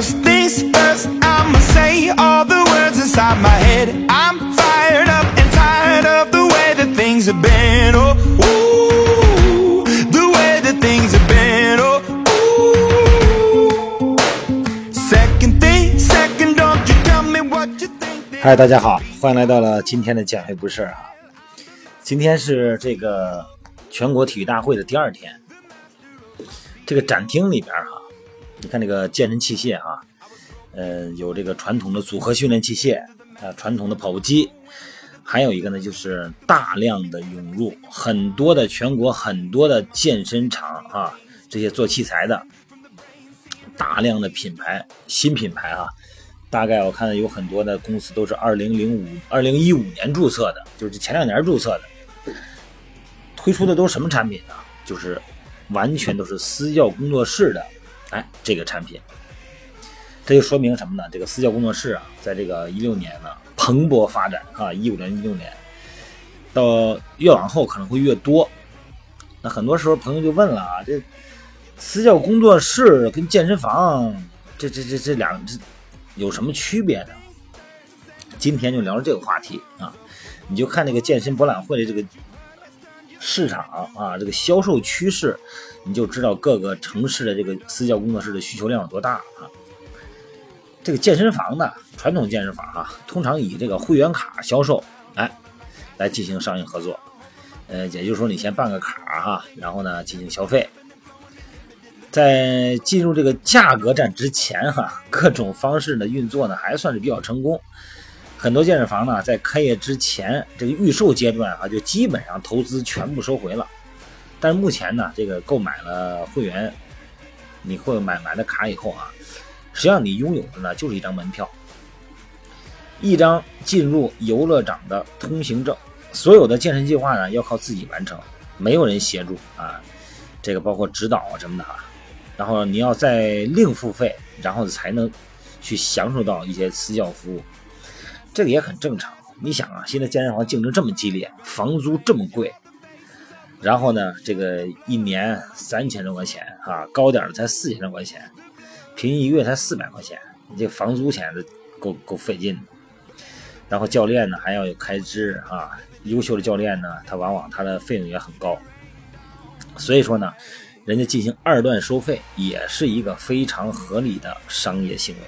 First things first, I'ma say all the words inside my head. I'm fired up and tired of the way that things have been. Oh, ooh, the way that things have been. Oh, ooh. Second thing, second, don't you tell me what you think. that- 嗨，大家好，欢迎来到了今天的减肥不是啊。今天是这个全国体育大会的第二天，这个展厅里边哈、你看这个健身器械啊、呃，有这个传统的组合训练器械啊，传统的跑步机，还有一个呢就是大量的涌入很多的全国很多的健身场啊，这些做器材的大量的品牌新品牌啊，大概我看有很多的公司都是二零零五、二零一五年注册的，就是前两年注册的，推出的都是什么产品呢？就是完全都是私教工作室的，哎，这个产品，这就说明什么呢？这个私教工作室啊，在这个一六年呢蓬勃发展啊，一五年、一六年，到越往后可能会越多。那很多时候朋友就问了啊，这私教工作室跟健身房，这这这这两这有什么区别呢？今天就聊聊这个话题啊，你就看这个健身博览会的这个市场啊，这个销售趋势，你就知道各个城市的这个私教工作室的需求量有多大啊。这个健身房呢，传统健身房啊，通常以这个会员卡销售，哎，来进行商业合作。呃，也就是说，你先办个卡哈、然后呢进行消费。在进入这个价格战之前哈、各种方式的运作呢还算是比较成功。很多健身房呢在开业之前这个预售阶段啊，就基本上投资全部收回了。但目前呢，这个购买了会员，你会买买了卡以后啊，实际上你拥有的呢就是一张门票，一张进入游乐场的通行证。所有的健身计划呢要靠自己完成，没有人协助啊，这个包括指导啊什么的啊。然后你要再另付费，然后才能去享受到一些私教服务，这个也很正常。你想啊，现在健身房竞争这么激烈，房租这么贵，然后呢，这个一年三千多块钱啊，高点的才四千多块钱，平均一个月才四百块钱，你这房租钱都够够费劲的。然后教练呢还要有开支啊，优秀的教练呢，他往往他的费用也很高，所以说呢。人家进行二段收费也是一个非常合理的商业行为，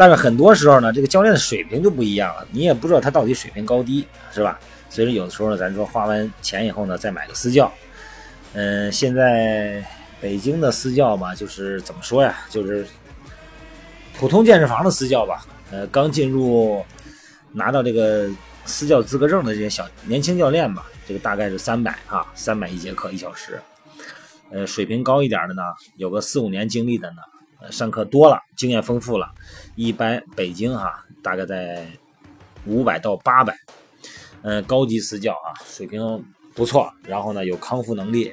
但是很多时候呢，这个教练的水平就不一样了，你也不知道他到底水平高低，是吧？所以说有的时候呢，咱说花完钱以后呢，再买个私教，嗯，现在北京的私教吧，就是怎么说呀，就是普通健身房的私教吧，呃，刚进入拿到这个私教资格证的这些小年轻教练吧，这个大概是三百啊，三百一节课一小时。呃，水平高一点的呢，有个四五年经历的呢，上课多了，经验丰富了，一般北京哈，大概在五百到八百。嗯，高级私教啊，水平不错，然后呢有康复能力，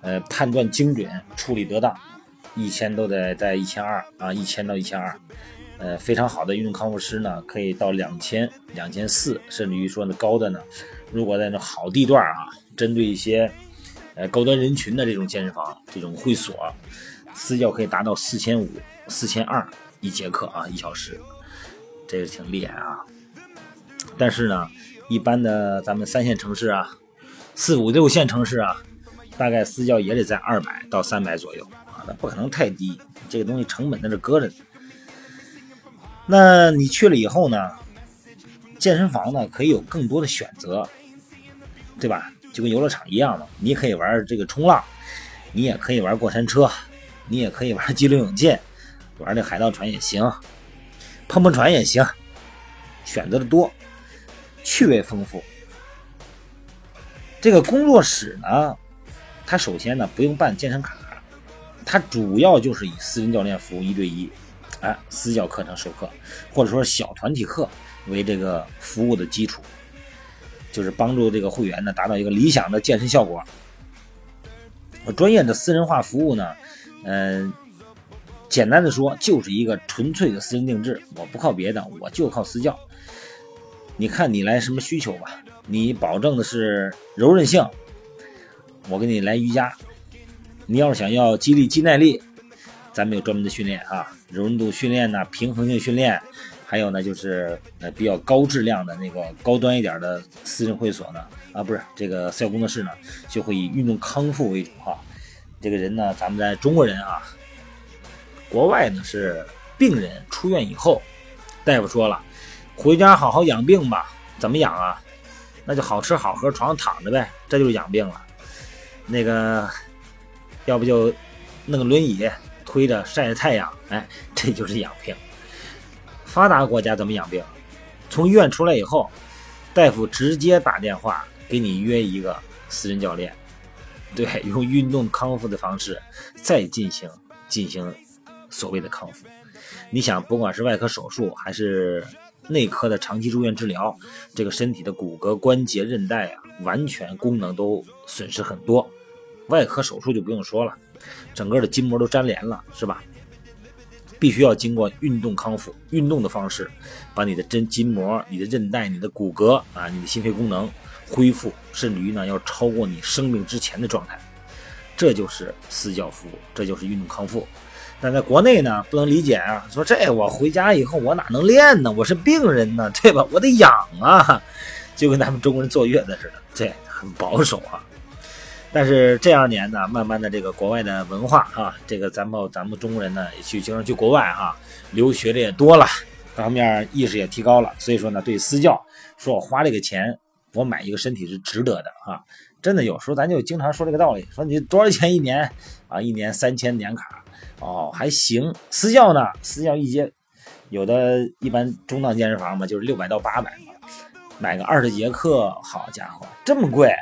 呃，判断精准，处理得当，一千都得在一千二啊，一千到一千二。呃，非常好的运动康复师呢，可以到两千、两千四，甚至于说呢高的呢，如果在那好地段啊，针对一些。呃，高端人群的这种健身房、这种会所，私教可以达到四千五、四千二一节课啊，一小时，这个挺厉害啊。但是呢，一般的咱们三线城市啊、四五六线城市啊，大概私教也得在二百到三百左右啊，那不可能太低，这个东西成本在这搁着呢。那你去了以后呢，健身房呢可以有更多的选择，对吧？就跟游乐场一样的，你可以玩这个冲浪，你也可以玩过山车，你也可以玩激流勇进，玩这海盗船也行，碰碰船也行，选择的多，趣味丰富。这个工作室呢，它首先呢不用办健身卡，它主要就是以私人教练服务一对一，哎，私教课程授课，或者说小团体课为这个服务的基础。就是帮助这个会员呢达到一个理想的健身效果。专业的私人化服务呢，嗯、简单的说就是一个纯粹的私人定制，我不靠别的，我就靠私教。你看你来什么需求吧？你保证的是柔韧性，我给你来瑜伽；你要是想要肌力、肌耐力，咱们有专门的训练啊，柔韧度训练呢，平衡性训练，还有呢就是呃比较高质量的那个高端一点的私人会所呢，啊不是这个私教工作室呢，就会以运动康复为主哈。这个人呢，咱们在中国人啊，国外呢是病人出院以后，大夫说了，回家好好养病吧，怎么养啊？那就好吃好喝，床上躺着呗，这就是养病了。那个，要不就弄个轮椅推着晒晒太阳，哎，这就是养病。发达国家怎么养病？从医院出来以后，大夫直接打电话给你约一个私人教练，对，用运动康复的方式再进行进行所谓的康复。你想，不管是外科手术还是内科的长期住院治疗，这个身体的骨骼、关节、韧带啊，完全功能都损失很多。外科手术就不用说了，整个的筋膜都粘连了，是吧？必须要经过运动康复，运动的方式，把你的真筋膜、你的韧带、你的骨骼啊、你的心肺功能恢复，甚至于呢要超过你生病之前的状态。这就是私教服务，这就是运动康复。但在国内呢，不能理解啊，说这我回家以后我哪能练呢？我是病人呢，对吧？我得养啊，就跟咱们中国人坐月子似的，这很保守啊。但是这二年呢，慢慢的这个国外的文化啊，这个咱们咱们中国人呢也去经常去国外哈，留学的也多了，各方面意识也提高了，所以说呢，对私教，说我花这个钱，我买一个身体是值得的啊，真的有时候咱就经常说这个道理，说你多少钱一年？啊，一年三千年卡，哦还行，私教呢，私教一节，有的一般中档健身房嘛，就是六百到八百嘛，买个二十节课，好家伙，这么贵。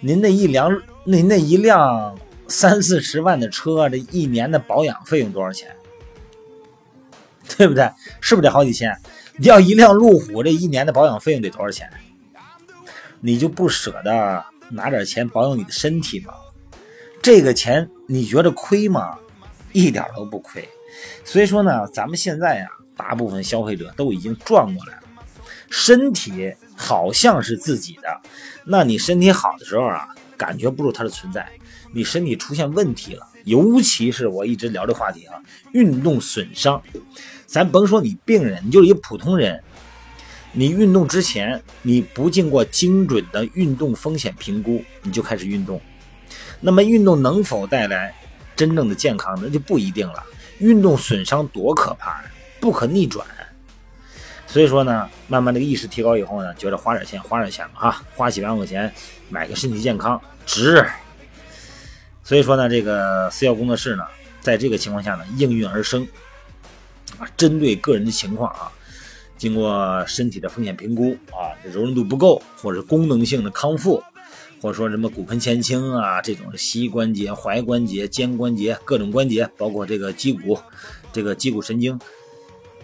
您那一辆，那那一辆三四十万的车，这一年的保养费用多少钱？对不对？是不是得好几千？你要一辆路虎，这一年的保养费用得多少钱？你就不舍得拿点钱保养你的身体吗？这个钱你觉得亏吗？一点都不亏。所以说呢，咱们现在呀，大部分消费者都已经转过来了，身体好像是自己的。那你身体好的时候啊，感觉不住它的存在。你身体出现问题了，尤其是我一直聊这话题啊，运动损伤。咱甭说你病人，你就是一普通人，你运动之前你不经过精准的运动风险评估，你就开始运动，那么运动能否带来真正的健康，那就不一定了。运动损伤多可怕，不可逆转。所以说呢，慢慢这个意识提高以后呢，觉得花点钱花点钱吧哈，花几万块钱买个身体健康值。所以说呢，这个私教工作室呢，在这个情况下呢，应运而生啊，针对个人的情况啊，经过身体的风险评估啊，柔韧度不够或者功能性的康复，或者说什么骨盆前倾啊，这种膝关节、踝关节、肩关节各种关节，包括这个肌骨、这个肌骨神经、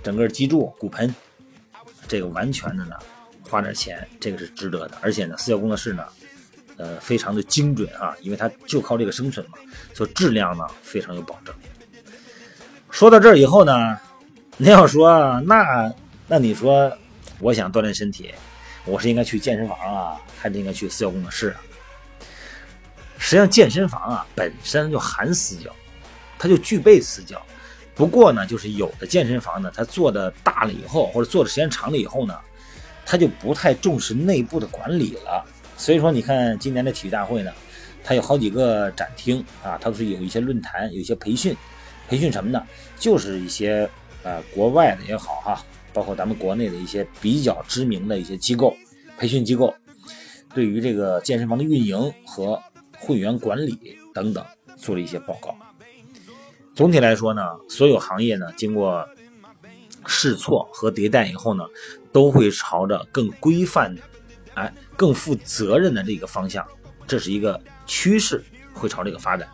整个脊柱、骨盆。这个完全的呢，花点钱，这个是值得的。而且呢，私教工作室呢，呃，非常的精准啊，因为它就靠这个生存嘛，所以质量呢非常有保证。说到这儿以后呢，你要说那那你说，我想锻炼身体，我是应该去健身房啊，还是应该去私教工作室啊？实际上，健身房啊本身就含私教，它就具备私教。不过呢，就是有的健身房呢，它做的大了以后，或者做的时间长了以后呢，它就不太重视内部的管理了。所以说，你看今年的体育大会呢，它有好几个展厅啊，它都是有一些论坛，有一些培训，培训什么呢？就是一些呃国外的也好哈，包括咱们国内的一些比较知名的一些机构，培训机构，对于这个健身房的运营和会员管理等等做了一些报告。总体来说呢，所有行业呢，经过试错和迭代以后呢，都会朝着更规范的、哎，更负责任的这个方向，这是一个趋势，会朝这个发展。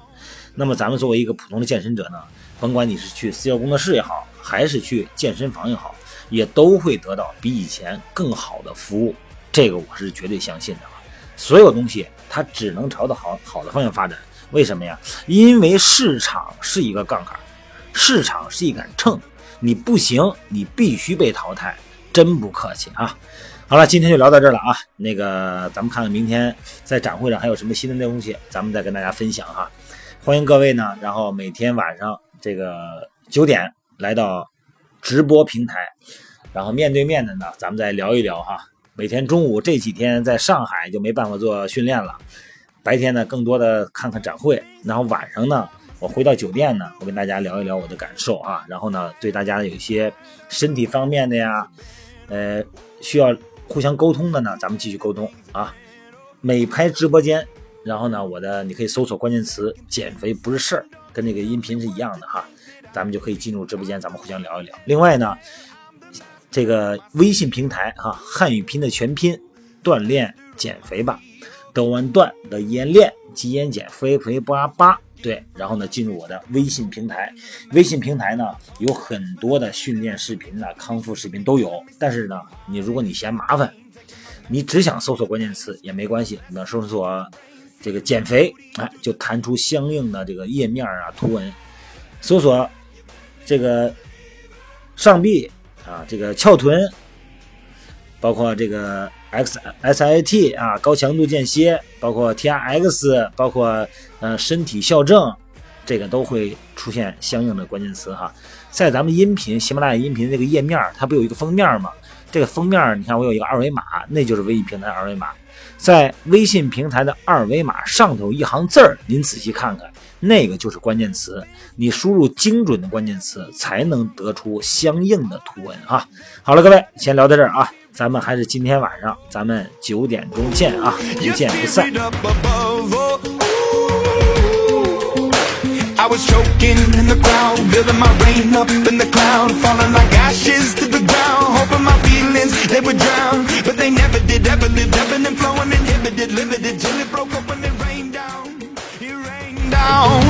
那么咱们作为一个普通的健身者呢，甭管你是去私教工作室也好，还是去健身房也好，也都会得到比以前更好的服务。这个我是绝对相信的。所有东西它只能朝着好好的方向发展。为什么呀？因为市场是一个杠杆，市场是一杆秤，你不行，你必须被淘汰，真不客气啊！好了，今天就聊到这儿了啊。那个，咱们看看明天在展会上还有什么新的内容西，咱们再跟大家分享哈。欢迎各位呢，然后每天晚上这个九点来到直播平台，然后面对面的呢，咱们再聊一聊哈。每天中午这几天在上海就没办法做训练了，白天呢更多的看看展会，然后晚上呢我回到酒店呢，我跟大家聊一聊我的感受啊，然后呢对大家有一些身体方面的呀，呃需要互相沟通的呢，咱们继续沟通啊。美拍直播间，然后呢，我的你可以搜索关键词“减肥不是事儿”，跟这个音频是一样的哈，咱们就可以进入直播间，咱们互相聊一聊。另外呢，这个微信平台哈，汉语拼的全拼，锻炼减肥吧，德文段的演练，肌眼减肥肥八八，对，然后呢，进入我的微信平台，微信平台呢有很多的训练视频呢，康复视频都有，但是呢，你如果你嫌麻烦。你只想搜索关键词也没关系，那搜索这个减肥，哎，就弹出相应的这个页面啊图文。搜索这个上臂啊，这个翘臀，包括这个 X S I T 啊，高强度间歇，包括 T R X，包括呃身体校正，这个都会出现相应的关键词哈。在咱们音频喜马拉雅音频这个页面，它不有一个封面吗？这个封面你看我有一个二维码，那就是微信平台二维码。在微信平台的二维码上头一行字儿，您仔细看看，那个就是关键词。你输入精准的关键词，才能得出相应的图文哈。好了，各位，先聊到这儿啊，咱们还是今天晚上，咱们九点钟见啊，不见不散。I was choking in the crowd, building my rain up in the cloud, falling like ashes to the ground, hoping my feelings they would drown, but they never did. Ever lived, ebbing and flowing, inhibited, limited till it broke up when it rained down. It rained down.